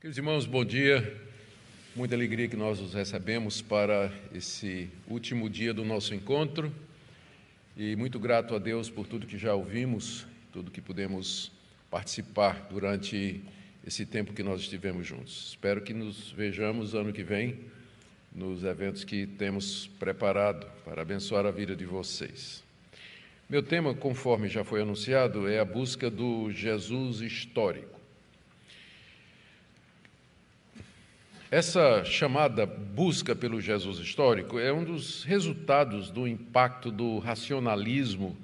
Queridos irmãos, bom dia. Muita alegria que nós os recebemos para esse último dia do nosso encontro e muito grato a Deus por tudo que já ouvimos, tudo que pudemos participar durante esse tempo que nós estivemos juntos. Espero que nos vejamos ano que vem nos eventos que temos preparado para abençoar a vida de vocês. Meu tema, conforme já foi anunciado, é a busca do Jesus histórico. Essa chamada busca pelo Jesus histórico é um dos resultados do impacto do racionalismo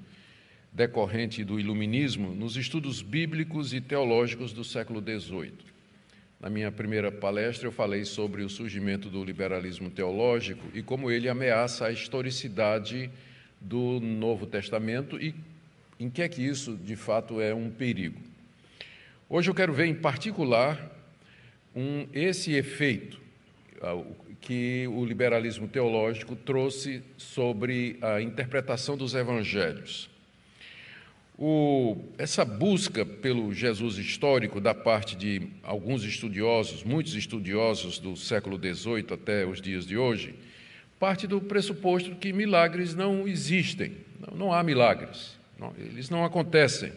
decorrente do iluminismo nos estudos bíblicos e teológicos do século XVIII. Na minha primeira palestra, eu falei sobre o surgimento do liberalismo teológico e como ele ameaça a historicidade do Novo Testamento e em que é que isso, de fato, é um perigo. Hoje eu quero ver, em particular, um, esse efeito ah, que o liberalismo teológico trouxe sobre a interpretação dos evangelhos. O, essa busca pelo Jesus histórico da parte de alguns estudiosos, muitos estudiosos do século XVIII até os dias de hoje, parte do pressuposto que milagres não existem, não, não há milagres, não, eles não acontecem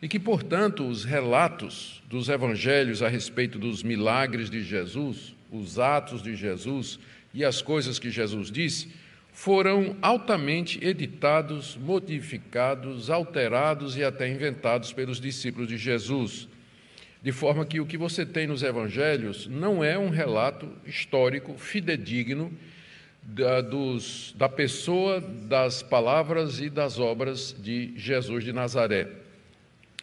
e que, portanto, os relatos dos evangelhos a respeito dos milagres de Jesus, os atos de Jesus e as coisas que Jesus disse, foram altamente editados, modificados, alterados e até inventados pelos discípulos de Jesus. De forma que o que você tem nos evangelhos não é um relato histórico fidedigno da, dos, da pessoa, das palavras e das obras de Jesus de Nazaré.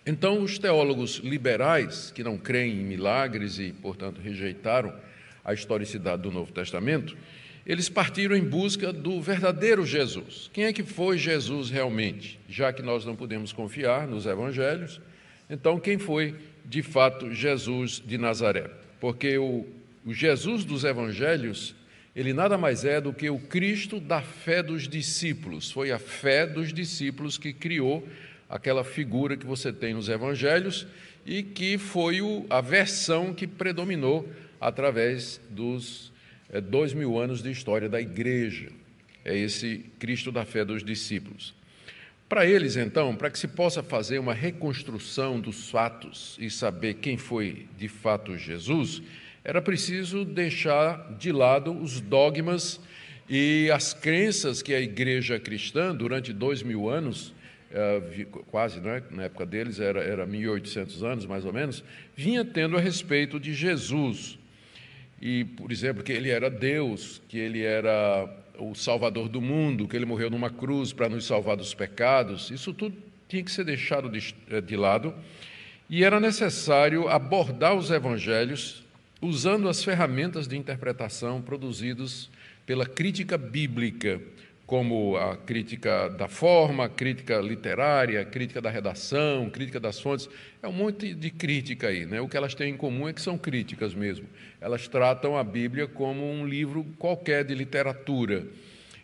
Então, os teólogos liberais, que não creem em milagres e, portanto, rejeitaram a historicidade do Novo Testamento, eles partiram em busca do verdadeiro Jesus. Quem é que foi Jesus realmente? Já que nós não podemos confiar nos evangelhos, então quem foi de fato Jesus de Nazaré? Porque o, o Jesus dos evangelhos, ele nada mais é do que o Cristo da fé dos discípulos. Foi a fé dos discípulos que criou aquela figura que você tem nos evangelhos e que foi o, a versão que predominou através dos é, dois mil anos de história da igreja. É esse Cristo da fé dos discípulos. Para eles, então, para que se possa fazer uma reconstrução dos fatos e saber quem foi de fato Jesus, era preciso deixar de lado os dogmas e as crenças que a igreja cristã, durante dois mil anos, quase, né, na época deles era, era 1800 anos mais ou menos, vinha tendo a respeito de Jesus. E, por exemplo, que ele era Deus, que ele era o Salvador do mundo, que ele morreu numa cruz para nos salvar dos pecados, isso tudo tinha que ser deixado de, eh, de lado. E era necessário abordar os evangelhos usando as ferramentas de interpretação produzidas pela crítica bíblica como a crítica da forma, crítica literária, crítica da redação, crítica das fontes. É um monte de crítica aí. Né? O que elas têm em comum é que são críticas mesmo. Elas tratam a Bíblia como um livro qualquer de literatura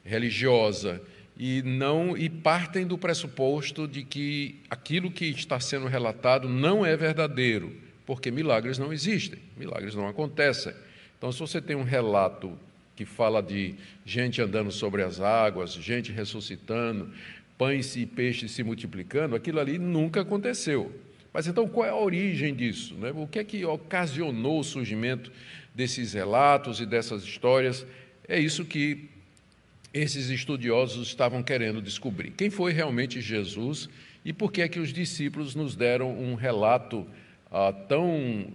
religiosa e não e partem do pressuposto de que aquilo que está sendo relatado não é verdadeiro, porque milagres não existem, milagres não acontecem. Então, se você tem um relato que fala de gente andando sobre as águas, gente ressuscitando, pães e peixes se multiplicando, aquilo ali nunca aconteceu. Mas então qual é a origem disso? Né? O que é que ocasionou o surgimento desses relatos e dessas histórias? É isso que esses estudiosos estavam querendo descobrir. Quem foi realmente Jesus e por que é que os discípulos nos deram um relato ah, tão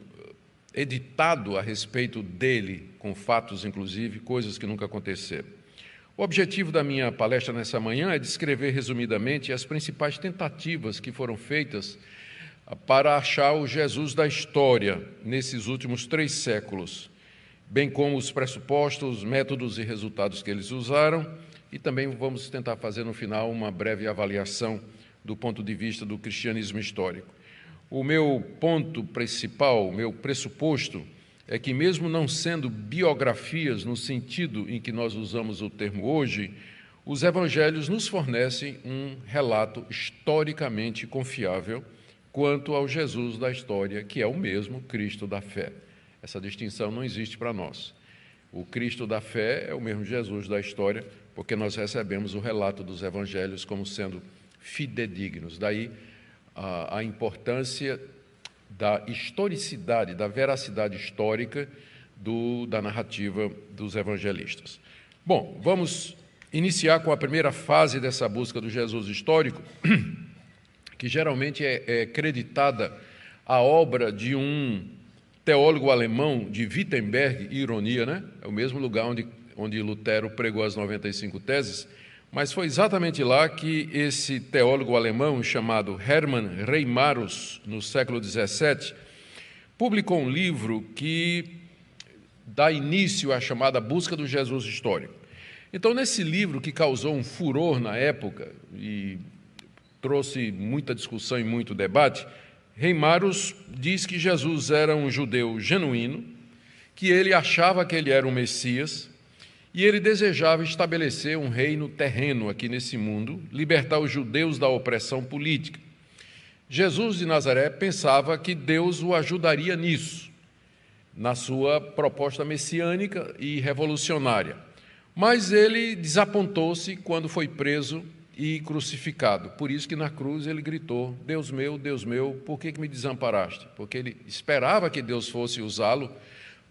editado a respeito dele, com fatos, inclusive, coisas que nunca aconteceram. O objetivo da minha palestra nessa manhã é descrever resumidamente as principais tentativas que foram feitas para achar o Jesus da história nesses últimos três séculos, bem como os pressupostos, métodos e resultados que eles usaram, e também vamos tentar fazer no final uma breve avaliação do ponto de vista do cristianismo histórico. O meu ponto principal, o meu pressuposto, é que, mesmo não sendo biografias no sentido em que nós usamos o termo hoje, os evangelhos nos fornecem um relato historicamente confiável quanto ao Jesus da história, que é o mesmo Cristo da fé. Essa distinção não existe para nós. O Cristo da fé é o mesmo Jesus da história, porque nós recebemos o relato dos evangelhos como sendo fidedignos. Daí a, a importância da historicidade, da veracidade histórica do, da narrativa dos evangelistas. Bom, vamos iniciar com a primeira fase dessa busca do Jesus histórico, que geralmente é, é creditada à obra de um teólogo alemão de Wittenberg, ironia, né? É o mesmo lugar onde, onde Lutero pregou as 95 teses, mas foi exatamente lá que esse teólogo alemão chamado Hermann Reimarus, no século XVII, publicou um livro que dá início à chamada busca do Jesus histórico. Então, nesse livro que causou um furor na época e trouxe muita discussão e muito debate, Reimarus diz que Jesus era um judeu genuíno, que ele achava que ele era um Messias e ele desejava estabelecer um reino terreno aqui nesse mundo, libertar os judeus da opressão política. Jesus de Nazaré pensava que Deus o ajudaria nisso, na sua proposta messiânica e revolucionária. Mas ele desapontou-se quando foi preso e crucificado. Por isso que na cruz ele gritou: Deus meu, Deus meu, por que, que me desamparaste? Porque ele esperava que Deus fosse usá-lo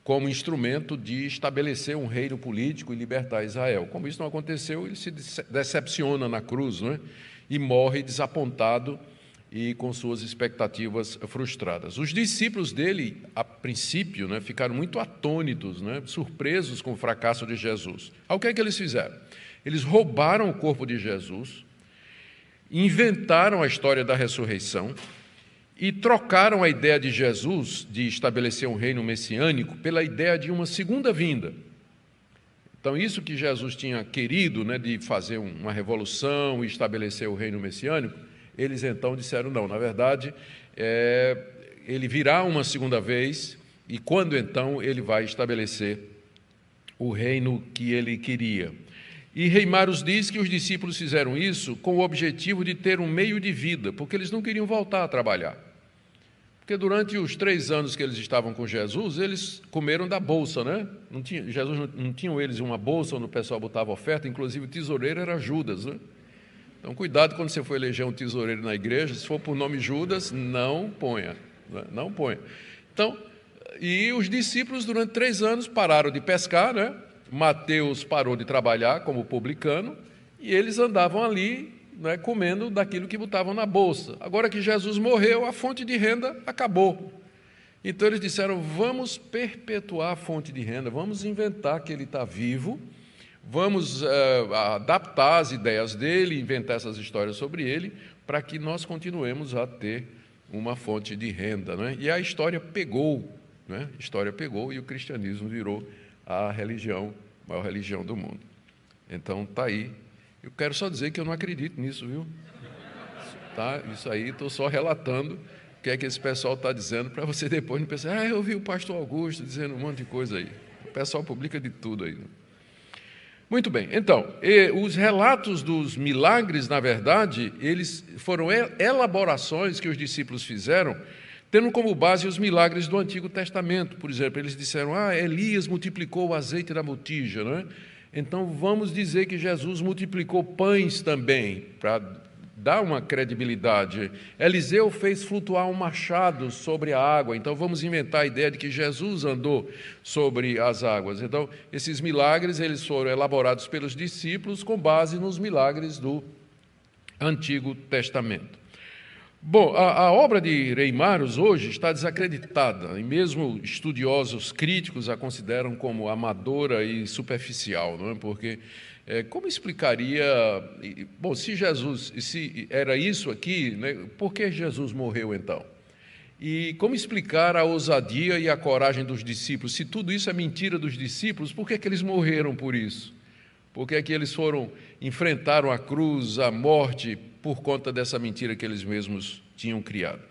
como instrumento de estabelecer um reino político e libertar Israel. Como isso não aconteceu, ele se decepciona na cruz não é? e morre desapontado e com suas expectativas frustradas. Os discípulos dele, a princípio, né, ficaram muito atônitos, né, surpresos com o fracasso de Jesus. O que é que eles fizeram? Eles roubaram o corpo de Jesus, inventaram a história da ressurreição e trocaram a ideia de Jesus de estabelecer um reino messiânico pela ideia de uma segunda vinda. Então, isso que Jesus tinha querido, né, de fazer uma revolução e estabelecer o reino messiânico, eles então disseram não. Na verdade, é, ele virá uma segunda vez e quando então ele vai estabelecer o reino que ele queria. E Reimaros diz que os discípulos fizeram isso com o objetivo de ter um meio de vida, porque eles não queriam voltar a trabalhar. Porque durante os três anos que eles estavam com Jesus, eles comeram da bolsa, né? Não tinha, Jesus não, não tinham eles uma bolsa onde o pessoal botava oferta, inclusive o tesoureiro era Judas, né? Então, cuidado quando você for eleger um tesoureiro na igreja, se for por nome Judas, não ponha, né? não ponha. Então, e os discípulos durante três anos pararam de pescar, né? Mateus parou de trabalhar como publicano e eles andavam ali né, comendo daquilo que botavam na bolsa. Agora que Jesus morreu, a fonte de renda acabou. Então eles disseram: vamos perpetuar a fonte de renda, vamos inventar que ele está vivo, vamos uh, adaptar as ideias dele, inventar essas histórias sobre ele, para que nós continuemos a ter uma fonte de renda. Né? E a história pegou, né? a história pegou e o cristianismo virou a religião, a maior religião do mundo. Então está aí. Eu quero só dizer que eu não acredito nisso, viu? Tá? Isso aí, estou só relatando o que é que esse pessoal está dizendo, para você depois não pensar, ah, eu vi o pastor Augusto dizendo um monte de coisa aí. O pessoal publica de tudo aí. Né? Muito bem, então, os relatos dos milagres, na verdade, eles foram elaborações que os discípulos fizeram tendo como base os milagres do Antigo Testamento. Por exemplo, eles disseram: Ah, Elias multiplicou o azeite da botija, não é? Então vamos dizer que Jesus multiplicou pães também, para dar uma credibilidade. Eliseu fez flutuar um machado sobre a água, então vamos inventar a ideia de que Jesus andou sobre as águas. Então, esses milagres eles foram elaborados pelos discípulos com base nos milagres do Antigo Testamento. Bom, a, a, obra de Reimaros hoje está desacreditada, e mesmo estudiosos críticos a consideram como amadora e superficial, não é? Porque é, como explicaria, bom, se Jesus, se era isso aqui, né, por que Jesus morreu então? E como explicar a ousadia e a coragem dos discípulos? Se tudo isso é mentira dos discípulos, por que, é que eles morreram por isso? Por que, é que eles foram, enfrentaram a cruz, a morte, por conta dessa mentira que eles mesmos tinham criado.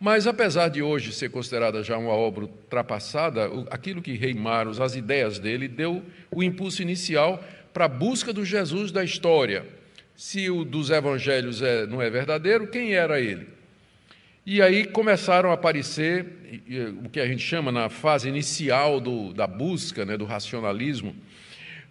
Mas, apesar de hoje ser considerada já uma obra ultrapassada, aquilo que Reimaros, as ideias dele, deu o impulso inicial para a busca do Jesus da história. Se o dos evangelhos é, não é verdadeiro, quem era ele? E aí começaram a aparecer o que a gente chama na fase inicial do, da busca, né, do racionalismo,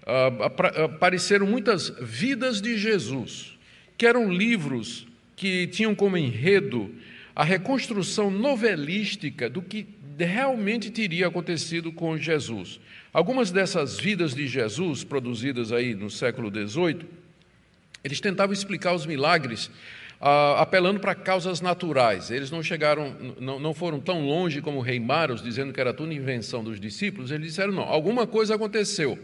uh, apareceram muitas vidas de Jesus, que eram livros que tinham como enredo a reconstrução novelística do que realmente teria acontecido com Jesus. Algumas dessas vidas de Jesus, produzidas aí no século XVIII, eles tentavam explicar os milagres ah, apelando para causas naturais. Eles não chegaram, não, não foram tão longe como Reimaros, dizendo que era tudo invenção dos discípulos. Eles disseram, não, alguma coisa aconteceu,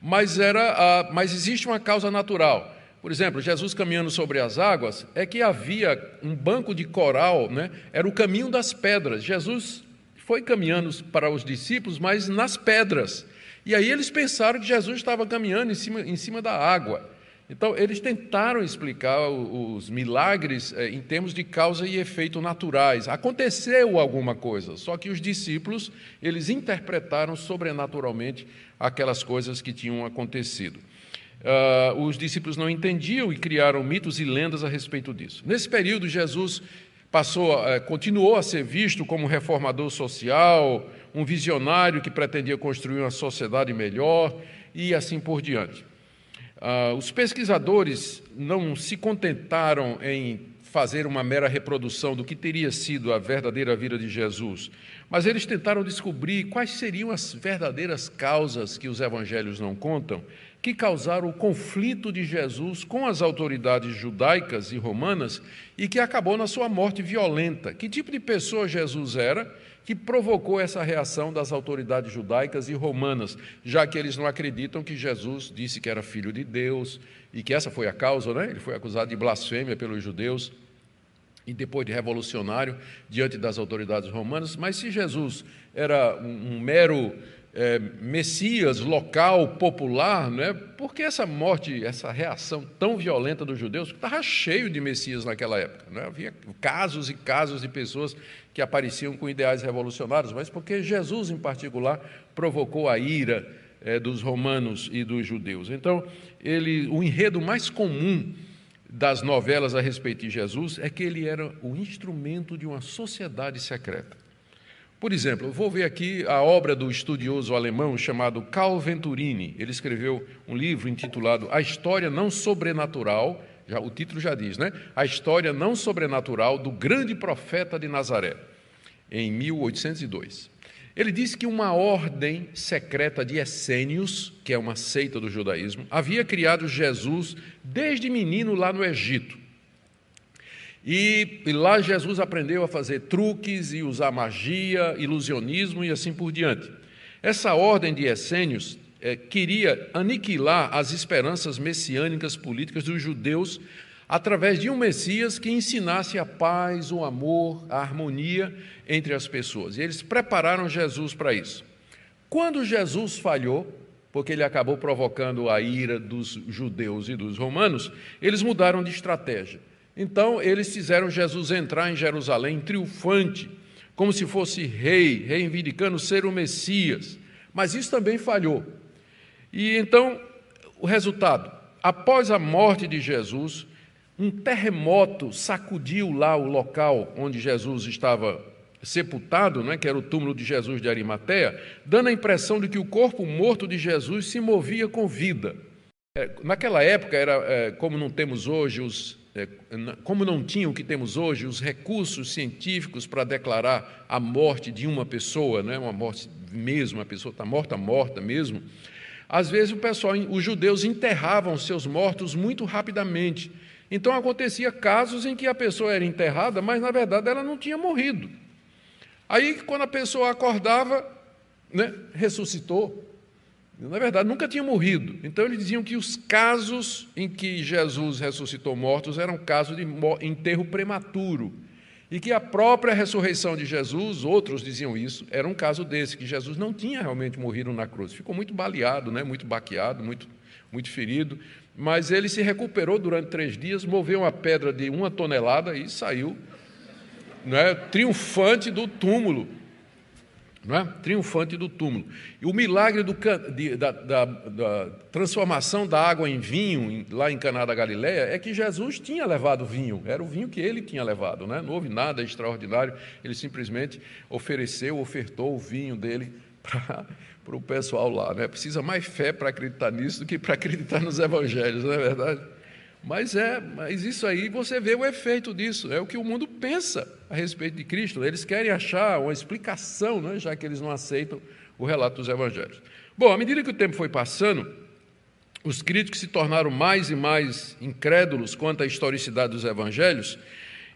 mas, era, ah, mas existe uma causa natural. Por exemplo, Jesus caminhando sobre as águas, é que havia um banco de coral, né? era o caminho das pedras. Jesus foi caminhando para os discípulos, mas nas pedras. E aí eles pensaram que Jesus estava caminhando em cima, em cima da água. Então, eles tentaram explicar os milagres eh, em termos de causa e efeito naturais. Aconteceu alguma coisa, só que os discípulos, eles interpretaram sobrenaturalmente aquelas coisas que tinham acontecido. Uh, os discípulos não entendiam e criaram mitos e lendas a respeito disso. Nesse período, Jesus passou, uh, continuou a ser visto como um reformador social, um visionário que pretendia construir uma sociedade melhor e assim por diante. Uh, os pesquisadores não se contentaram em fazer uma mera reprodução do que teria sido a verdadeira vida de Jesus, mas eles tentaram descobrir quais seriam as verdadeiras causas que os evangelhos não contam, que causaram o conflito de Jesus com as autoridades judaicas e romanas e que acabou na sua morte violenta. Que tipo de pessoa Jesus era que provocou essa reação das autoridades judaicas e romanas, já que eles não acreditam que Jesus disse que era filho de Deus e que essa foi a causa, né? Ele foi acusado de blasfêmia pelos judeus e depois de revolucionário diante das autoridades romanas. Mas se Jesus era um, mero é, Messias local, popular, né? por que essa morte, essa reação tão violenta dos judeus? Estava cheio de Messias naquela época. Né? Havia casos e casos de pessoas que apareciam com ideais revolucionários, mas porque Jesus, em particular, provocou a ira é, dos romanos e dos judeus. Então, ele, o enredo mais comum das novelas a respeito de Jesus é que ele era o instrumento de uma sociedade secreta. Por exemplo, vou ver aqui a obra do estudioso alemão chamado Carl Venturini. Ele escreveu um livro intitulado A História Não Sobrenatural, já, o título já diz, né? A História Não Sobrenatural do Grande Profeta de Nazaré, em 1802. Ele disse que uma ordem secreta de essênios, que é uma seita do judaísmo, havia criado Jesus desde menino lá no Egito. E, e, lá Jesus aprendeu a fazer truques e usar magia, ilusionismo e assim por diante. Essa ordem de essênios é, queria aniquilar as esperanças messiânicas políticas dos judeus através de um Messias que ensinasse a paz, o amor, a harmonia entre as pessoas. E eles prepararam Jesus para isso. Quando Jesus falhou, porque ele acabou provocando a ira dos judeus e dos romanos, eles mudaram de estratégia. Então, eles fizeram Jesus entrar em Jerusalém triunfante, como se fosse rei, reivindicando ser o Messias. Mas isso também falhou. E então, o resultado: após a morte de Jesus, um terremoto sacudiu lá o local onde Jesus estava sepultado, né, que era o túmulo de Jesus de Arimateia, dando a impressão de que o corpo morto de Jesus se movia com vida. É, naquela época, era é, como não temos hoje os como não tinha o que temos hoje, os recursos científicos para declarar a morte de uma pessoa, né, uma morte mesmo, a pessoa está morta, morta mesmo, às vezes o pessoal, os judeus enterravam seus mortos muito rapidamente. Então acontecia casos em que a pessoa era enterrada, mas na verdade ela não tinha morrido. Aí quando a pessoa acordava, né, ressuscitou. Na verdade, nunca tinha morrido. Então, eles diziam que os casos em que Jesus ressuscitou mortos eram casos de enterro prematuro. E que a própria ressurreição de Jesus, outros diziam isso, era um caso desse, que Jesus não tinha realmente morrido na cruz. Ficou muito baleado, né? muito baqueado, muito, muito ferido. Mas ele se recuperou durante três dias, moveu uma pedra de uma tonelada e saiu né, triunfante do túmulo. Não é? triunfante do túmulo. E o milagre do, de, da, da, da, transformação da água em vinho, lá em Caná da Galileia, é que Jesus tinha levado vinho, era o vinho que ele tinha levado, né? não houve nada extraordinário, ele simplesmente ofereceu, ofertou o vinho dele para o pessoal lá. Né? Precisa mais fé para acreditar nisso do que para acreditar nos evangelhos, não é verdade? Mas é, mas isso aí você vê o efeito disso, é o que o mundo pensa a respeito de Cristo. Eles querem achar uma explicação, né, já que eles não aceitam o relato dos evangelhos. Bom, à medida que o tempo foi passando, os críticos se tornaram mais e mais incrédulos quanto à historicidade dos evangelhos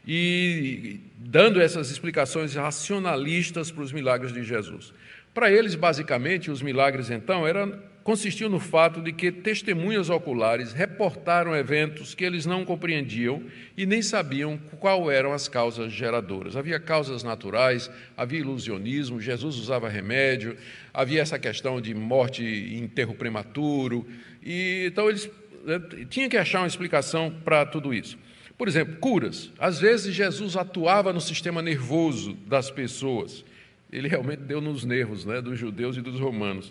e dando essas explicações racionalistas para os milagres de Jesus. Para eles, basicamente, os milagres então eram consistiu no fato de que testemunhas oculares reportaram eventos que eles não compreendiam e nem sabiam qual eram as causas geradoras. Havia causas naturais, havia ilusionismo, Jesus usava remédio, havia essa questão de morte e enterro prematuro, e então eles né, tinham que achar uma explicação para tudo isso. Por exemplo, curas. Às vezes Jesus atuava no sistema nervoso das pessoas. Ele realmente deu nos nervos né, dos judeus e dos romanos.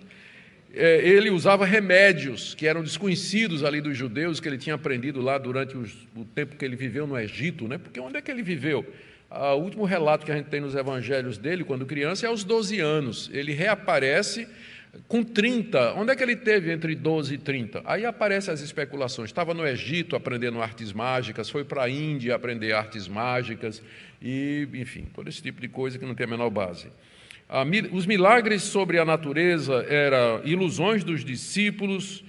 É, ele usava remédios que eram desconhecidos ali dos judeus, que ele tinha aprendido lá durante os, o tempo que ele viveu no Egito, né? porque onde é que ele viveu? O último relato que a gente tem nos evangelhos dele, quando criança, é aos 12 anos. Ele reaparece com 30. Onde é que ele teve entre 12 e 30? Aí aparecem as especulações. Estava no Egito aprendendo artes mágicas, foi para a Índia aprender artes mágicas, e, enfim, todo esse tipo de coisa que não tem a menor base. Os milagres sobre a natureza eram ilusões dos discípulos,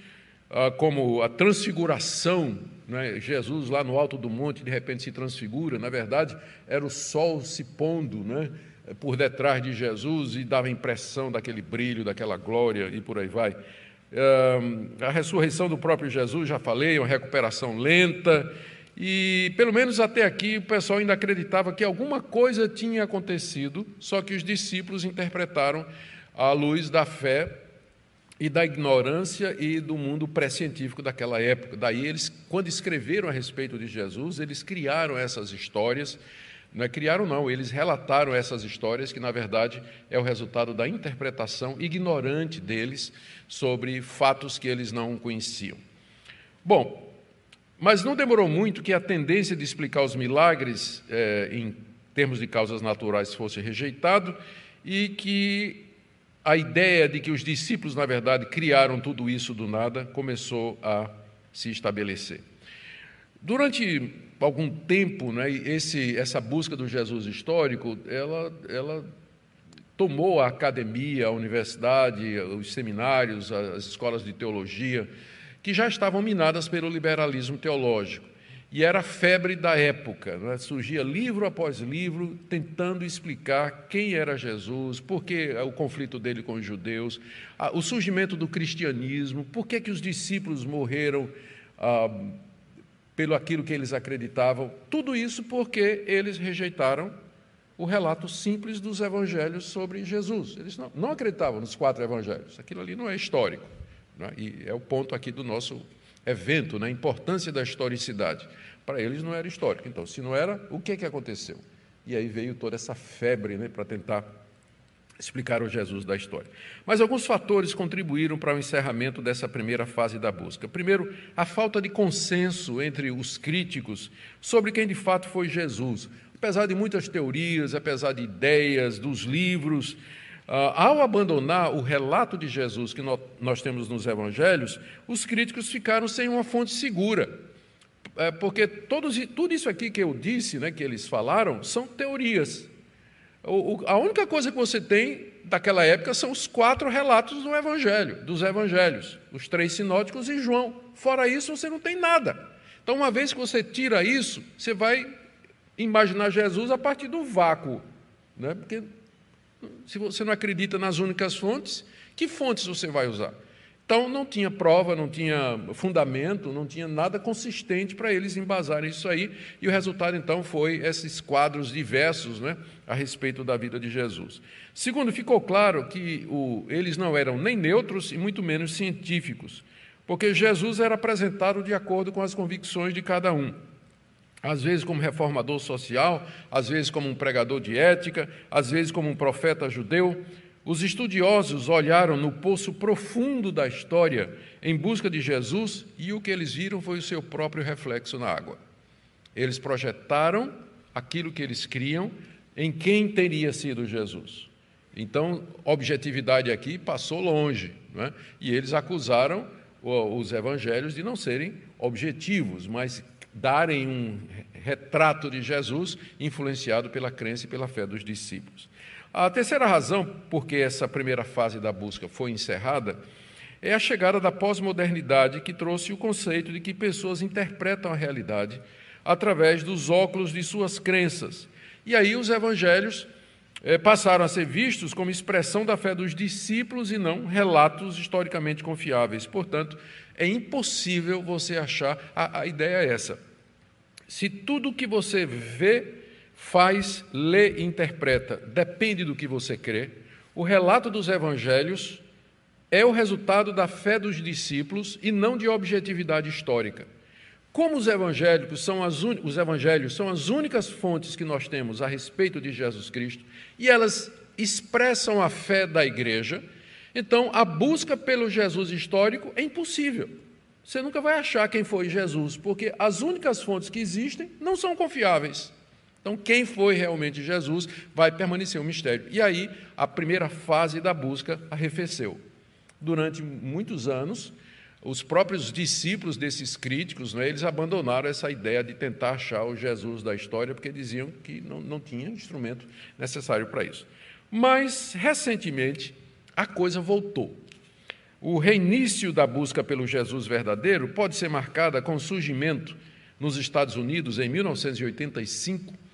ah, como a transfiguração. Né? Jesus, lá no alto do monte, de repente se transfigura. Na verdade, era o sol se pondo né? Por detrás de Jesus e dava a impressão daquele brilho, daquela glória e por aí vai. A ressurreição do próprio Jesus, já falei, uma recuperação lenta. E, pelo menos até aqui, o pessoal ainda acreditava que alguma coisa tinha acontecido, só que os discípulos interpretaram à luz da fé e da ignorância e do mundo pré-científico daquela época. Daí, eles, quando escreveram a respeito de Jesus, eles criaram essas histórias. Não é criaram, não, eles relataram essas histórias, que na verdade é o resultado da interpretação ignorante deles sobre fatos que eles não conheciam. Bom, mas não demorou muito que a tendência de explicar os milagres é, em termos de causas naturais fosse rejeitado e que a ideia de que os discípulos, na verdade, criaram tudo isso do nada começou a se estabelecer. Durante algum tempo, né, esse, essa busca do Jesus histórico, ela, ela tomou a academia, a universidade, os seminários, as escolas de teologia, que já estavam minadas pelo liberalismo teológico. E era a febre da época, né? surgia livro após livro tentando explicar quem era Jesus, por que o conflito dele com os judeus, o surgimento do cristianismo, por que, que os discípulos morreram ah, pelo aquilo que eles acreditavam. Tudo isso porque eles rejeitaram o relato simples dos evangelhos sobre Jesus. Eles não, não acreditavam nos quatro evangelhos, aquilo ali não é histórico. Né? E é o ponto aqui do nosso evento, né? a importância da historicidade. Para eles não era histórico. Então, se não era, o que, é que aconteceu? E aí veio toda essa febre né, para tentar explicar o Jesus da história. Mas alguns fatores contribuíram para o encerramento dessa primeira fase da busca. Primeiro, a falta de consenso entre os críticos sobre quem de fato foi Jesus. Apesar de muitas teorias, apesar de ideias, dos livros, ah, ao abandonar o relato de Jesus que nós temos nos evangelhos, os críticos ficaram sem uma fonte segura. É, porque todos, tudo isso aqui que eu disse, né, que eles falaram, são teorias. O, a única coisa que você tem daquela época são os quatro relatos do Evangelho, dos Evangelhos, os três sinóticos e João. Fora isso, você não tem nada. Então, uma vez que você tira isso, você vai imaginar Jesus a partir do vácuo, né? porque se você não acredita nas únicas fontes, que fontes você vai usar? Então, não tinha prova, não tinha fundamento, não tinha nada consistente para eles embasarem isso aí, e o resultado, então, foi esses quadros diversos né, a respeito da vida de Jesus. Segundo, ficou claro que o, eles não eram nem neutros e muito menos científicos, porque Jesus era apresentado de acordo com as convicções de cada um às vezes como reformador social, às vezes como um pregador de ética, às vezes como um profeta judeu. Os estudiosos olharam no poço profundo da história em busca de Jesus e o que eles viram foi o seu próprio reflexo na água. Eles projetaram aquilo que eles criam em quem teria sido Jesus. Então, objetividade aqui passou longe, é? e eles acusaram os evangelhos de não serem objetivos, mas darem um retrato de Jesus influenciado pela crença e pela fé dos discípulos. A terceira razão por que essa primeira fase da busca foi encerrada é a chegada da pós-modernidade que trouxe o conceito de que pessoas interpretam a realidade através dos óculos de suas crenças. E aí os evangelhos eh, passaram a ser vistos como expressão da fé dos discípulos e não relatos historicamente confiáveis. Portanto, é impossível você achar. A, a ideia é essa. Se tudo que você vê faz, lê e interpreta, depende do que você crê. O relato dos evangelhos é o resultado da fé dos discípulos e não de objetividade histórica. Como os evangélicos são as un... os evangelhos são as únicas fontes que nós temos a respeito de Jesus Cristo e elas expressam a fé da igreja, então a busca pelo Jesus histórico é impossível. Você nunca vai achar quem foi Jesus, porque as únicas fontes que existem não são confiáveis. Então, quem foi realmente Jesus vai permanecer um mistério. E aí, a primeira fase da busca arrefeceu. Durante muitos anos, os próprios discípulos desses críticos, né, eles abandonaram essa ideia de tentar achar o Jesus da história, porque diziam que não, não tinha instrumento necessário para isso. Mas, recentemente, a coisa voltou. O reinício da busca pelo Jesus verdadeiro pode ser marcada com o surgimento nos Estados Unidos, em 1985,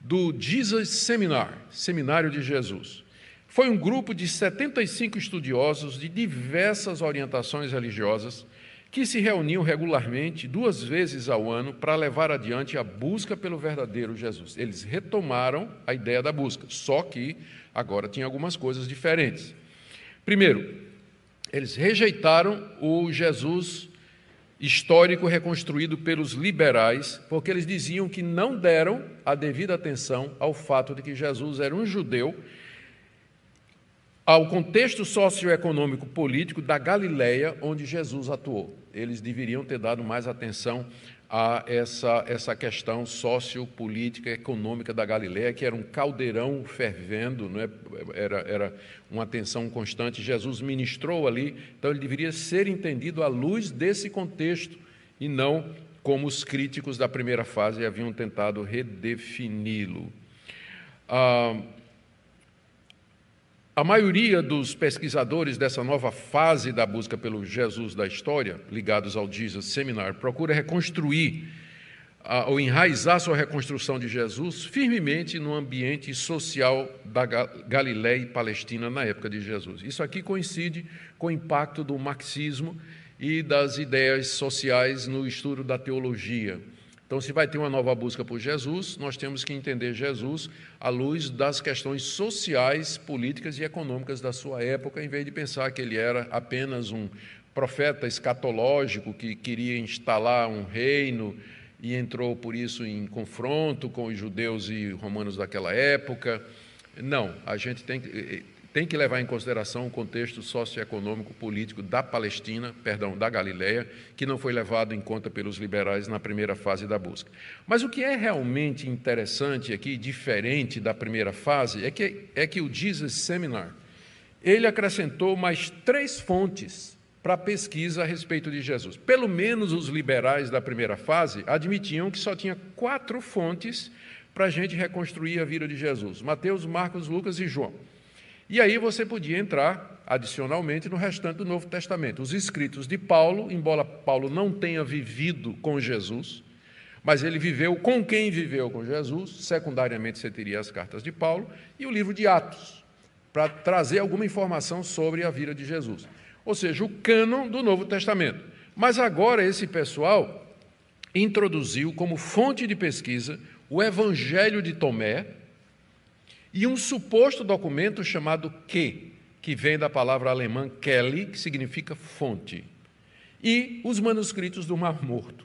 do Jesus Seminar, Seminário de Jesus. Foi um grupo de 75 estudiosos de diversas orientações religiosas que se reuniam regularmente, duas vezes ao ano, para levar adiante a busca pelo verdadeiro Jesus. Eles retomaram a ideia da busca, só que agora tinha algumas coisas diferentes. Primeiro, eles rejeitaram o Jesus histórico reconstruído pelos liberais, porque eles diziam que não deram a devida atenção ao fato de que Jesus era um judeu, ao contexto socioeconômico político da Galileia onde Jesus atuou. Eles deveriam ter dado mais atenção a essa, essa questão sociopolítica econômica da Galiléia, que era um caldeirão fervendo, não é? era, era uma tensão constante. Jesus ministrou ali, então ele deveria ser entendido à luz desse contexto e não como os críticos da primeira fase haviam tentado redefini-lo. Ah, a maioria dos pesquisadores dessa nova fase da busca pelo Jesus da história, ligados ao Jesus Seminar, procura reconstruir ou enraizar sua reconstrução de Jesus firmemente no ambiente social da Galiléia e Palestina na época de Jesus. Isso aqui coincide com o impacto do marxismo e das ideias sociais no estudo da teologia. Então, se vai ter uma nova busca por Jesus, nós temos que entender Jesus à luz das questões sociais, políticas e econômicas da sua época, em vez de pensar que ele era apenas um profeta escatológico que queria instalar um reino e entrou por isso em confronto com os judeus e romanos daquela época. Não, a gente tem que tem que levar em consideração o contexto socioeconômico político da Palestina, perdão, da Galileia, que não foi levado em conta pelos liberais na primeira fase da busca. Mas o que é realmente interessante aqui, diferente da primeira fase, é que, é que o Jesus Seminar, ele acrescentou mais três fontes para a pesquisa a respeito de Jesus. Pelo menos os liberais da primeira fase admitiam que só tinha quatro fontes para a gente reconstruir a vida de Jesus: Mateus, Marcos, Lucas e João. E aí você podia entrar, adicionalmente, no restante do Novo Testamento. Os escritos de Paulo, embora Paulo não tenha vivido com Jesus, mas ele viveu com quem viveu com Jesus, secundariamente você teria as cartas de Paulo, e o livro de Atos, para trazer alguma informação sobre a vida de Jesus. Ou seja, o cânon do Novo Testamento. Mas agora esse pessoal introduziu como fonte de pesquisa o Evangelho de Tomé, e um suposto documento chamado que, que vem da palavra alemã Kelly, que significa fonte, e os manuscritos do Mar Morto,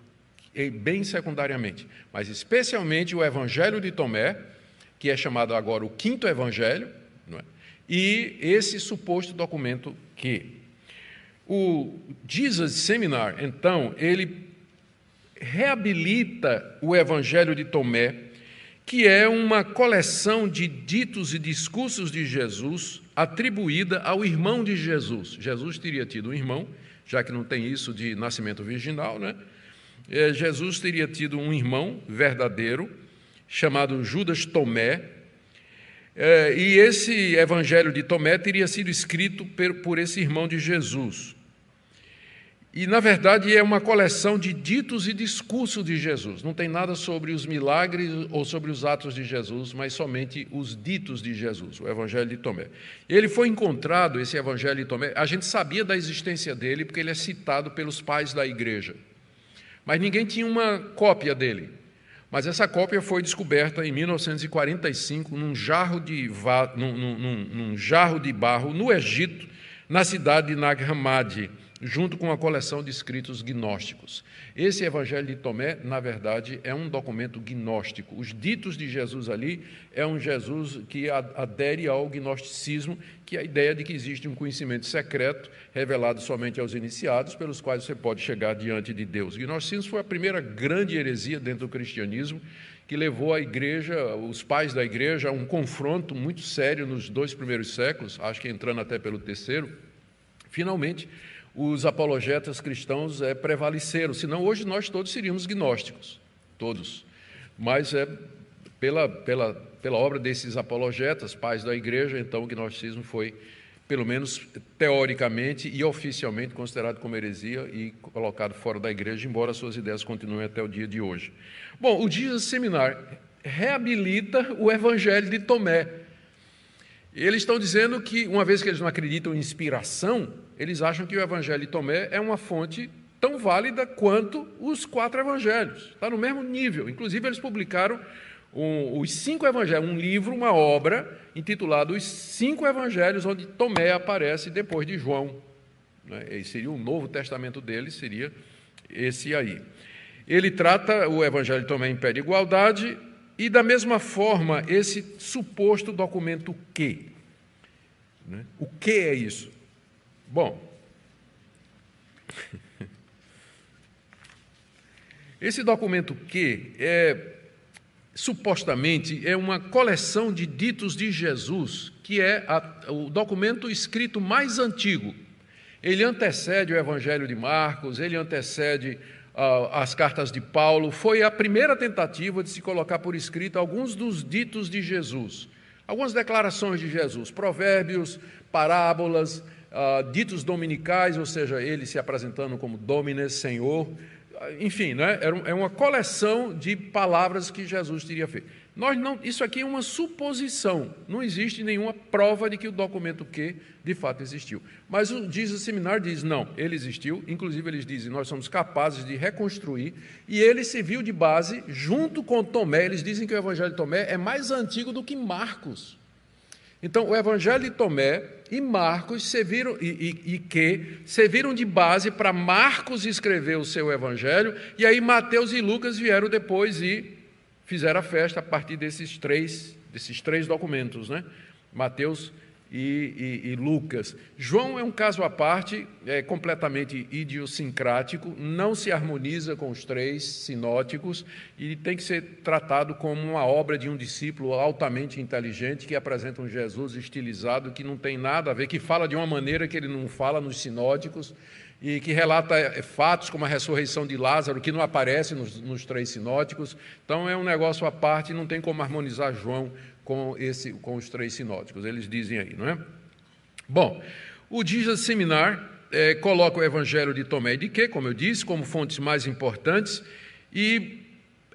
bem secundariamente, mas especialmente o Evangelho de Tomé, que é chamado agora o Quinto Evangelho, é? e esse suposto documento Q. O Jesus Seminar, então, ele reabilita o Evangelho de Tomé, que é uma coleção de ditos e discursos de Jesus atribuída ao irmão de Jesus. Jesus teria tido um irmão, já que não tem isso de nascimento virginal, né? É, Jesus teria tido um irmão verdadeiro, chamado Judas Tomé, é, e esse evangelho de Tomé teria sido escrito por esse irmão de Jesus. E, na verdade, é uma coleção de ditos e discursos de Jesus. Não tem nada sobre os milagres ou sobre os atos de Jesus, mas somente os ditos de Jesus, o Evangelho de Tomé. Ele foi encontrado, esse Evangelho de Tomé, a gente sabia da existência dele porque ele é citado pelos pais da igreja. Mas ninguém tinha uma cópia dele. Mas essa cópia foi descoberta em 1945 num jarro de, num, num, num jarro de barro no Egito, na cidade de Nag Hammadi junto com a coleção de escritos gnósticos. Esse Evangelho de Tomé, na verdade, é um documento gnóstico. Os ditos de Jesus ali é um Jesus que adere ao gnosticismo, que é a ideia de que existe um conhecimento secreto revelado somente aos iniciados, pelos quais você pode chegar diante de Deus. O gnosticismo foi a primeira grande heresia dentro do cristianismo que levou a igreja, os pais da igreja, a um confronto muito sério nos dois primeiros séculos, acho que entrando até pelo terceiro. Finalmente, os apologetas cristãos é, prevaleceram, senão hoje nós todos seríamos gnósticos, todos. Mas é pela, pela, pela obra desses apologetas, pais da igreja, então o gnosticismo foi, pelo menos teoricamente e oficialmente, considerado como heresia e colocado fora da igreja, embora suas ideias continuem até o dia de hoje. Bom, o Jesus Seminar reabilita o evangelho de Tomé. Eles estão dizendo que, uma vez que eles não acreditam em inspiração, eles acham que o Evangelho de Tomé é uma fonte tão válida quanto os quatro evangelhos, está no mesmo nível. Inclusive, eles publicaram um, os cinco evangelhos, um livro, uma obra intitulada Os Cinco Evangelhos, onde Tomé aparece depois de João. Né? Seria o Novo Testamento dele, seria esse aí. Ele trata o Evangelho de Tomé em pé de igualdade e, da mesma forma, esse suposto documento que. Né? O que é isso? Bom, esse documento que é supostamente é uma coleção de ditos de Jesus, que é a, o documento escrito mais antigo. Ele antecede o Evangelho de Marcos, ele antecede uh, as cartas de Paulo. Foi a primeira tentativa de se colocar por escrito alguns dos ditos de Jesus, algumas declarações de Jesus, provérbios, parábolas, uh, ditos dominicais, ou seja, ele se apresentando como Domines, Senhor, enfim, né? é uma coleção de palavras que Jesus teria feito. Nós não, isso aqui é uma suposição, não existe nenhuma prova de que o documento Q de fato existiu. Mas o Jesus Seminar diz, não, ele existiu, inclusive eles dizem, nós somos capazes de reconstruir, e ele serviu de base junto com Tomé, eles dizem que o Evangelho de Tomé é mais antigo do que Marcos. Então, o Evangelho de Tomé e Marcos serviram, e, e, e que serviram de base para Marcos escrever o seu Evangelho, e aí Mateus e Lucas vieram depois e fizeram a festa a partir desses três, desses três documentos, né? Mateus e, e, e, Lucas. João é um caso à parte, é completamente idiosincrático, não se harmoniza com os três sinóticos e tem que ser tratado como uma obra de um discípulo altamente inteligente que apresenta um Jesus estilizado que não tem nada a ver, que fala de uma maneira que ele não fala nos sinóticos e que relata é, fatos como a ressurreição de Lázaro, que não aparece nos, nos três sinóticos. Então é um negócio à parte, não tem como harmonizar João com, esse, com os três sinóticos. Eles dizem aí, não é? Bom, o Jesus Seminar é, coloca o Evangelho de Tomé de Quê, como eu disse, como fontes mais importantes, e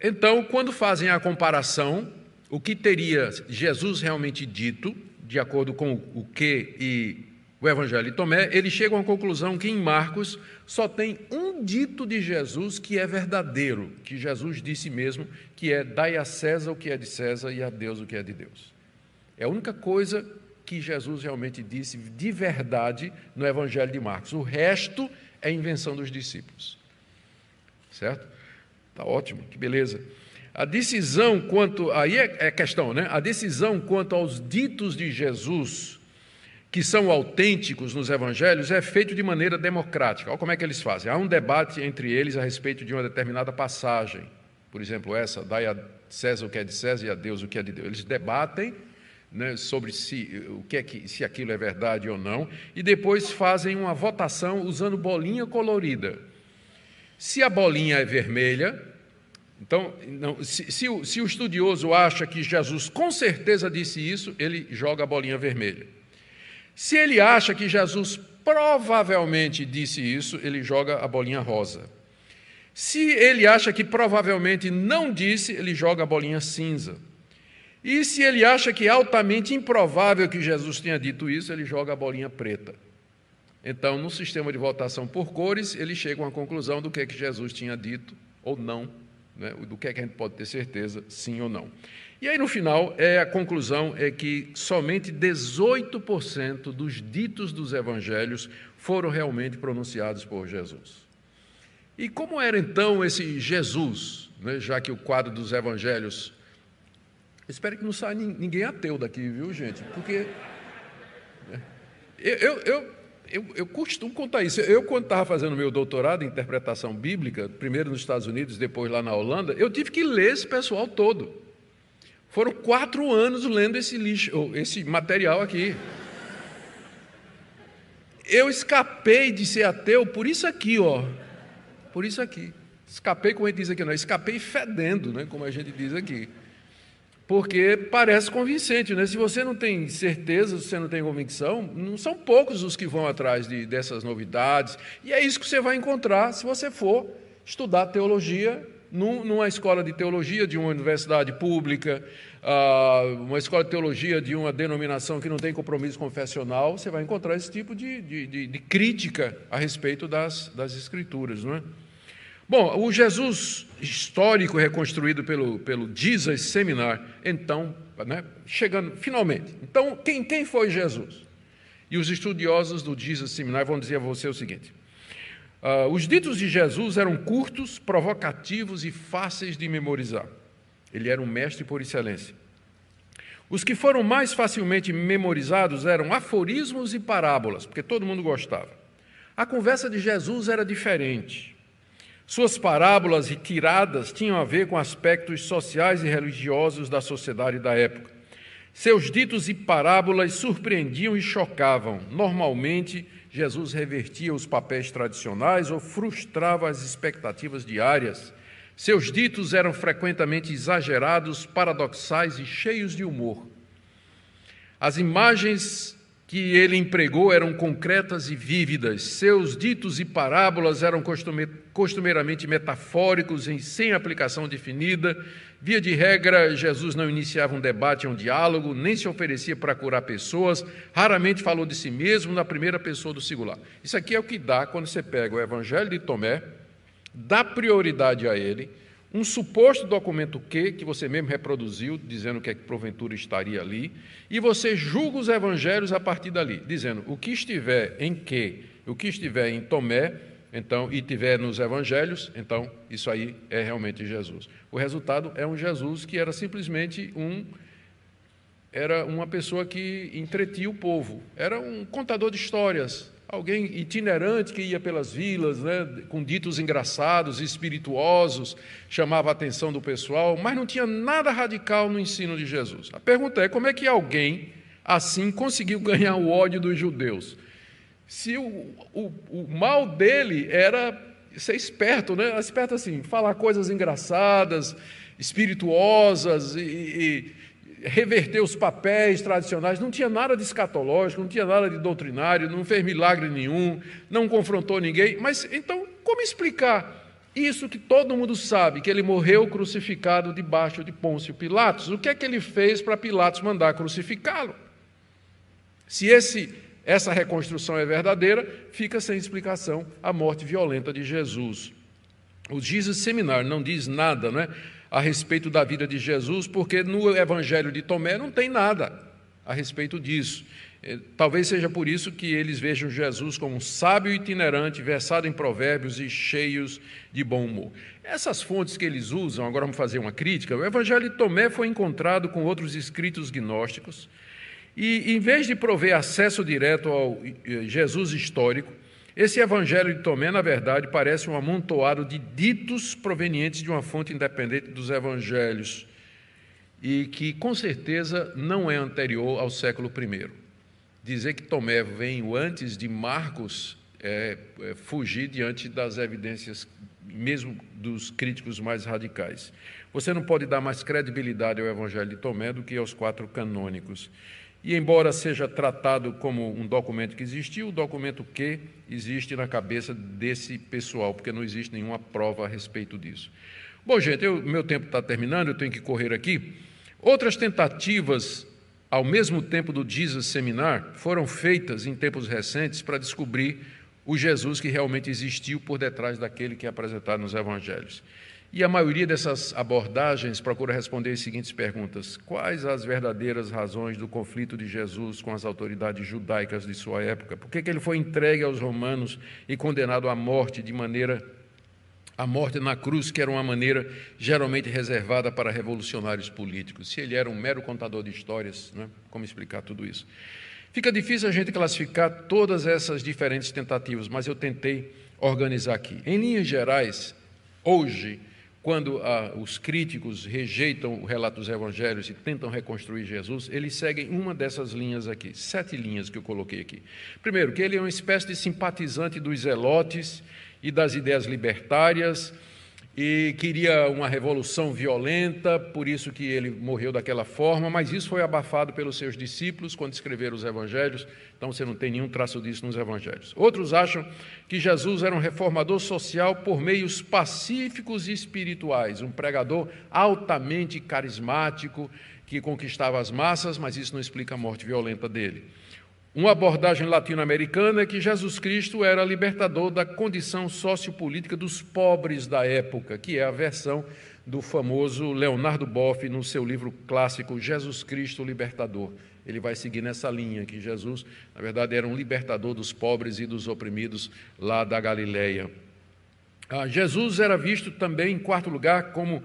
então, quando fazem a comparação, o que teria Jesus realmente dito, de acordo com o que e o Evangelho de Tomé, eles chegam à conclusão que em Marcos só tem um dito de Jesus que é verdadeiro, que Jesus disse mesmo, que é dai a César o que é de César e a Deus o que é de Deus. É a única coisa que Jesus realmente disse de verdade no Evangelho de Marcos. O resto é invenção dos discípulos. Certo? Tá ótimo, que beleza. A decisão quanto aí é, é questão, né? A decisão quanto aos ditos de Jesus que são autênticos nos evangelhos é feito de maneira democrática. Olha como é que eles fazem. Há um debate entre eles a respeito de uma determinada passagem. Por exemplo, essa, dai a César o que é de César e a Deus o que é de Deus. Eles debatem né, sobre se, o que é que, se aquilo é verdade ou não, e depois fazem uma votação usando bolinha colorida. Se a bolinha é vermelha, então, não, se, se, o, se o estudioso acha que Jesus com certeza disse isso, ele joga a bolinha vermelha. Se ele acha que Jesus provavelmente disse isso, ele joga a bolinha rosa. Se ele acha que provavelmente não disse, ele joga a bolinha cinza. E se ele acha que é altamente improvável que Jesus tenha dito isso, ele joga a bolinha preta. Então, no sistema de votação por cores, ele chega a uma conclusão do que, é que Jesus tinha dito ou não, né? do que, é que a gente pode ter certeza, sim ou não. E aí, no final, é, a conclusão é que somente 18% dos ditos dos evangelhos foram realmente pronunciados por Jesus. E como era então esse Jesus, né, já que o quadro dos evangelhos. Espero que não saia ninguém ateu daqui, viu, gente? Porque. Né, eu, eu, eu eu, eu costumo contar isso. Eu, quando estava fazendo meu doutorado em interpretação bíblica, primeiro nos Estados Unidos, depois lá na Holanda, eu tive que ler esse pessoal todo. Foram quatro anos lendo esse lixo, esse material aqui. Eu escapei de ser ateu por isso aqui, ó. Por isso aqui. Escapei, como a gente diz aqui, não, escapei fedendo, né, como a gente diz aqui porque parece convincente, né? Se você não tem certeza, se você não tem convicção, não são poucos os que vão atrás de, dessas novidades. E é isso que você vai encontrar se você for estudar teologia numa escola de teologia de uma universidade pública, uh, uma escola de teologia de uma denominação que não tem compromisso confessional. Você vai encontrar esse tipo de, de, de, de crítica a respeito das, das escrituras, não é? Bom, o Jesus histórico reconstruído pelo, pelo Jesus Seminar, então, né, chegando finalmente. Então, quem, quem foi Jesus? E os estudiosos do Jesus Seminar vão dizer a você o seguinte: uh, os ditos de Jesus eram curtos, provocativos e fáceis de memorizar. Ele era um mestre por excelência. Os que foram mais facilmente memorizados eram aforismos e parábolas, porque todo mundo gostava. A conversa de Jesus era diferente. Suas parábolas e tiradas tinham a ver com aspectos sociais e religiosos da sociedade da época. Seus ditos e parábolas surpreendiam e chocavam. Normalmente, Jesus revertia os papéis tradicionais ou frustrava as expectativas diárias. Seus ditos eram frequentemente exagerados, paradoxais e cheios de humor. As imagens que ele empregou eram concretas e vívidas. Seus ditos e parábolas eram costumeiramente metafóricos, e sem aplicação definida. Via de regra, Jesus não iniciava um debate um diálogo, nem se oferecia para curar pessoas, raramente falou de si mesmo na primeira pessoa do singular. Isso aqui é o que dá quando você pega o Evangelho de Tomé, dá prioridade a ele, um suposto documento Q, que você mesmo reproduziu, dizendo que, é que porventura estaria ali, e você julga os evangelhos a partir dali, dizendo o que estiver em Q, o que estiver em Tomé, então, e tiver nos evangelhos, então isso aí é realmente Jesus. O resultado é um Jesus que era simplesmente um era uma pessoa que entretia o povo, era um contador de histórias, alguém itinerante que ia pelas vilas, né, com ditos engraçados, espirituosos, chamava a atenção do pessoal, mas não tinha nada radical no ensino de Jesus. A pergunta é: como é que alguém assim conseguiu ganhar o ódio dos judeus? Se o, o, o mal dele era ser esperto, né? Esperto assim, falar coisas engraçadas, espirituosas e, e reverter os papéis tradicionais, não tinha nada de escatológico, não tinha nada de doutrinário, não fez milagre nenhum, não confrontou ninguém. Mas então, como explicar isso que todo mundo sabe, que ele morreu crucificado debaixo de Pôncio Pilatos? O que é que ele fez para Pilatos mandar crucificá-lo? Se esse, essa reconstrução é verdadeira, fica sem explicação a morte violenta de Jesus. O Jesus Seminar não diz nada, não é? A respeito da vida de Jesus, porque no Evangelho de Tomé não tem nada a respeito disso. É, talvez seja por isso que eles vejam Jesus como um sábio itinerante, versado em provérbios e cheios de bom humor. Essas fontes que eles usam, agora vamos fazer uma crítica. O Evangelho de Tomé foi encontrado com outros escritos gnósticos E em vez de prover acesso direto ao eh, Jesus histórico, esse evangelho de Tomé, na verdade, parece um amontoado de ditos provenientes de uma fonte independente dos evangelhos e que, com certeza, não é anterior ao século I. Dizer que Tomé veio antes de Marcos é, é fugir diante das evidências, mesmo dos críticos mais radicais. Você não pode dar mais credibilidade ao Evangelho de Tomé do que aos quatro canônicos. E, embora seja tratado como um documento que existiu, o documento que existe na cabeça desse pessoal, porque não existe nenhuma prova a respeito disso. Bom, gente, eu, meu tempo está terminando, eu tenho que correr aqui. Outras tentativas, ao mesmo tempo do Jesus Seminar, foram feitas em tempos recentes para descobrir o Jesus que realmente existiu por detrás daquele que é apresentado nos evangelhos. E a maioria dessas abordagens procura responder as seguintes perguntas: Quais as verdadeiras razões do conflito de Jesus com as autoridades judaicas de sua época? Por que, que ele foi entregue aos romanos e condenado à morte de maneira a morte na cruz, que era uma maneira geralmente reservada para revolucionários políticos? Se ele era um mero contador de histórias, né? como explicar tudo isso? Fica difícil a gente classificar todas essas diferentes tentativas, mas eu tentei organizar aqui. Em linhas gerais, hoje, quando ah, os críticos rejeitam o relato dos evangelhos e tentam reconstruir Jesus, eles seguem uma dessas linhas aqui, sete linhas que eu coloquei aqui. Primeiro, que ele é uma espécie de simpatizante dos zelotes e das ideias libertárias, e queria uma revolução violenta, por isso que ele morreu daquela forma, mas isso foi abafado pelos seus discípulos quando escreveram os evangelhos, então você não tem nenhum traço disso nos evangelhos. Outros acham que Jesus era um reformador social por meios pacíficos e espirituais, um pregador altamente carismático que conquistava as massas, mas isso não explica a morte violenta dele. Uma abordagem latino-americana é que Jesus Cristo era libertador da condição sociopolítica dos pobres da época, que é a versão do famoso Leonardo Boff no seu livro clássico Jesus Cristo Libertador. Ele vai seguir nessa linha que Jesus, na verdade, era um libertador dos pobres e dos oprimidos lá da Galileia. Ah, Jesus era visto também, em quarto lugar, como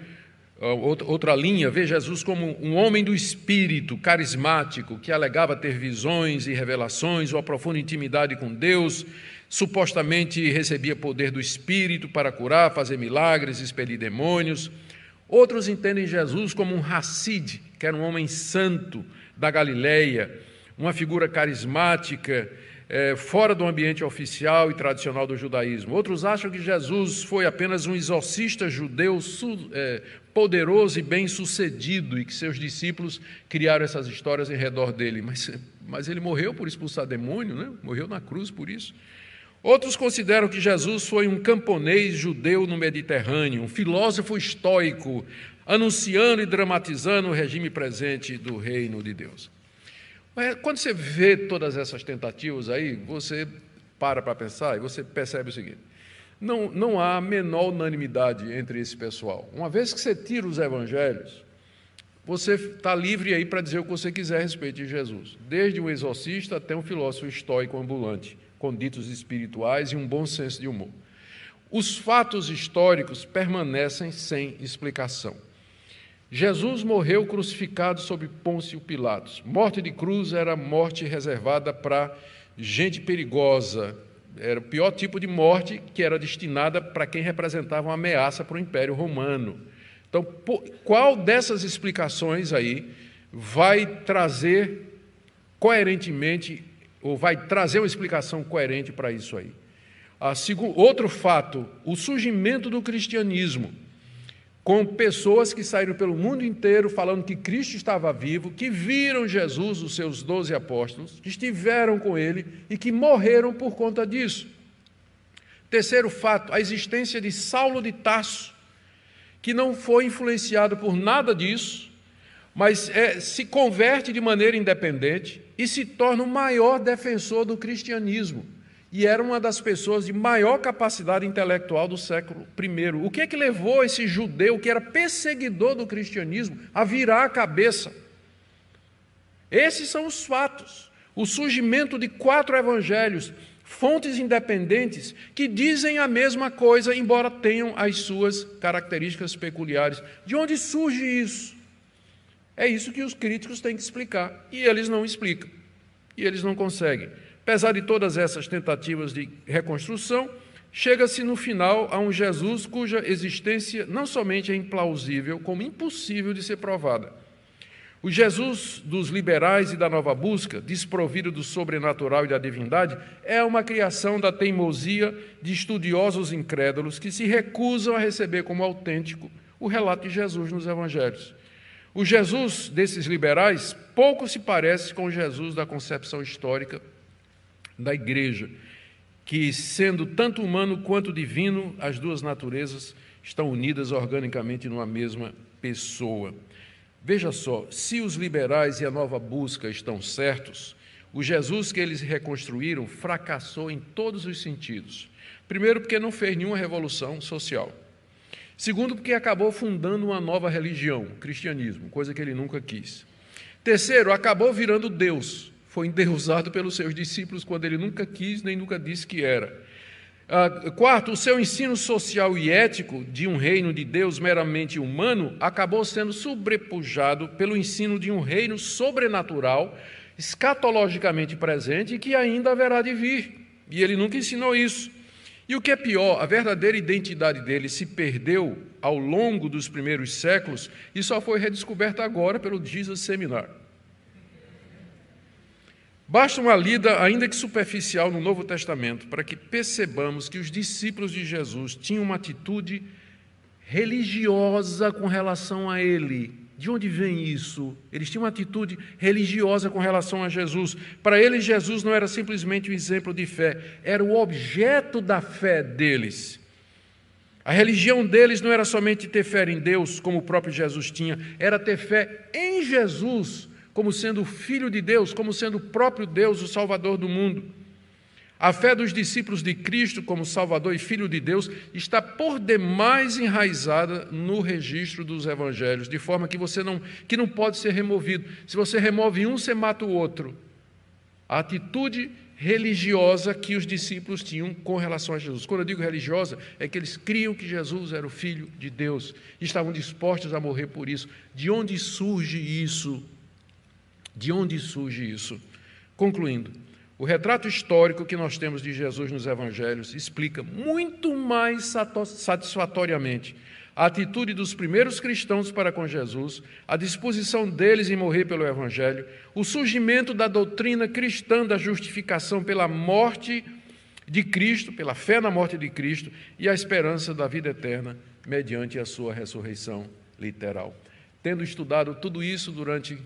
outra linha, vê Jesus como um homem do espírito, carismático, que alegava ter visões e revelações, uma profunda intimidade com Deus, supostamente recebia poder do espírito para curar, fazer milagres, expelir demônios. Outros entendem Jesus como um Hassid, que era um homem santo da Galileia, uma figura carismática, é, fora do ambiente oficial e tradicional do judaísmo. Outros acham que Jesus foi apenas um exorcista judeu é, poderoso e bem-sucedido e que seus discípulos criaram essas histórias em redor dele. Mas, mas ele morreu por expulsar demônio, né? morreu na cruz por isso. Outros consideram que Jesus foi um camponês judeu no Mediterrâneo, um filósofo estoico, anunciando e dramatizando o regime presente do reino de Deus. Quando você vê todas essas tentativas aí, você para para pensar e você percebe o seguinte: não, não há a menor unanimidade entre esse pessoal. Uma vez que você tira os evangelhos, você está livre aí para dizer o que você quiser a respeito de Jesus, desde um exorcista até um filósofo estoico ambulante, com ditos espirituais e um bom senso de humor. Os fatos históricos permanecem sem explicação. Jesus morreu crucificado sob Pôncio Pilatos. Morte de cruz era morte reservada para gente perigosa. Era o pior tipo de morte que era destinada para quem representava uma ameaça para o Império Romano. Então, qual dessas explicações aí vai trazer coerentemente, ou vai trazer uma explicação coerente para isso aí? outro fato, o surgimento do cristianismo com pessoas que saíram pelo mundo inteiro falando que Cristo estava vivo, que viram Jesus, os seus doze apóstolos, que estiveram com ele e que morreram por conta disso. Terceiro fato, a existência de Saulo de Tarso, que não foi influenciado por nada disso, mas é, se converte de maneira independente e se torna o maior defensor do cristianismo e era uma das pessoas de maior capacidade intelectual do século I. O que é que levou esse judeu, que era perseguidor do cristianismo, a virar a cabeça? Esses são os fatos. O surgimento de quatro evangelhos, fontes independentes, que dizem a mesma coisa, embora tenham as suas características peculiares. De onde surge isso? É isso que os críticos têm que explicar. E eles não explicam. E eles não conseguem. Apesar de todas essas tentativas de reconstrução, chega-se no final a um Jesus cuja existência não somente é implausível, como impossível de ser provada. O Jesus dos liberais e da nova busca, desprovido do sobrenatural e da divindade, é uma criação da teimosia de estudiosos incrédulos que se recusam a receber como autêntico o relato de Jesus nos evangelhos. O Jesus desses liberais pouco se parece com o Jesus da concepção histórica da igreja, que, sendo tanto humano quanto divino, as duas naturezas estão unidas organicamente numa mesma pessoa. Veja só, se os liberais e a nova busca estão certos, o Jesus que eles reconstruíram fracassou em todos os sentidos. Primeiro, porque não fez nenhuma revolução social. Segundo, porque acabou fundando uma nova religião, cristianismo, coisa que ele nunca quis. Terceiro, acabou virando Deus, foi endeusado pelos seus discípulos quando ele nunca quis nem nunca disse que era. Uh, quarto, o seu ensino social e ético de um reino de Deus meramente humano acabou sendo sobrepujado pelo ensino de um reino sobrenatural, escatologicamente presente e que ainda haverá de vir. E ele nunca ensinou isso. E o que é pior, a verdadeira identidade dele se perdeu ao longo dos primeiros séculos e só foi redescoberta agora pelo Jesus Seminar. Basta uma lida, ainda que superficial, no Novo Testamento para que percebamos que os discípulos de Jesus tinham uma atitude religiosa com relação a Ele. De onde vem isso? Eles tinham uma atitude religiosa com relação a Jesus. Para eles, Jesus não era simplesmente um exemplo de fé, era o objeto da fé deles. A religião deles não era somente ter fé em Deus, como o próprio Jesus tinha, era ter fé em Jesus como sendo o Filho de Deus, como sendo o próprio Deus, o Salvador do mundo. A fé dos discípulos de Cristo como Salvador e Filho de Deus está por demais enraizada no registro dos evangelhos, de forma que você não que não pode ser removido. Se você remove um, você mata o outro. A atitude religiosa que os discípulos tinham com relação a Jesus. Quando eu digo religiosa, é que eles criam que Jesus era o filho de Deus estavam dispostos a morrer por isso. De onde surge isso? De onde surge isso? Concluindo, o retrato histórico que nós temos de Jesus nos evangelhos explica muito mais satisfatoriamente a atitude dos primeiros cristãos para com Jesus, a disposição deles em morrer pelo evangelho, o surgimento da doutrina cristã da justificação pela morte de Cristo, pela fé na morte de Cristo e a esperança da vida eterna mediante a sua ressurreição literal. Tendo estudado tudo isso durante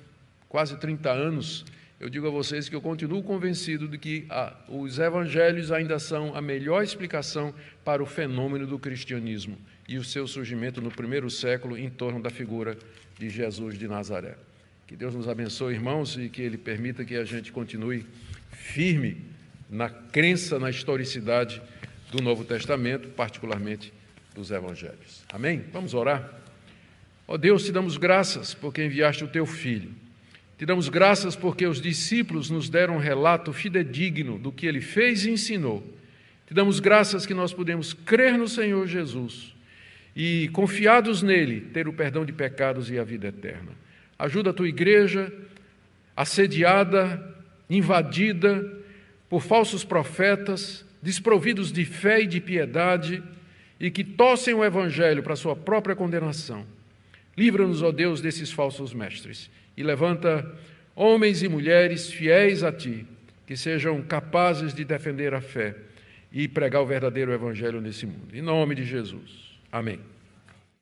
quase 30 anos, eu digo a vocês que eu continuo convencido de que ah, os evangelhos ainda são a melhor explicação para o fenômeno do cristianismo e o seu surgimento no primeiro século em torno da figura de Jesus de Nazaré. Que Deus nos abençoe, irmãos, e que Ele permita que a gente continue firme na crença na historicidade do Novo Testamento, particularmente dos Evangelhos. Amém? Vamos orar? Ó oh Deus, te damos graças porque enviaste o teu Filho te damos graças porque os discípulos nos deram um relato fidedigno do que ele fez e ensinou. Te damos graças que nós podemos crer no Senhor Jesus e, confiados nele, ter o perdão de pecados e a vida eterna. Ajuda a tua igreja, assediada, invadida por falsos profetas, desprovidos de fé e de piedade e que tossem o evangelho para sua própria condenação. Livra-nos, ó Deus, desses falsos mestres e levanta homens e mulheres fiéis a ti, que sejam capazes de defender a fé e pregar o verdadeiro evangelho nesse mundo. Em nome de Jesus. Amém.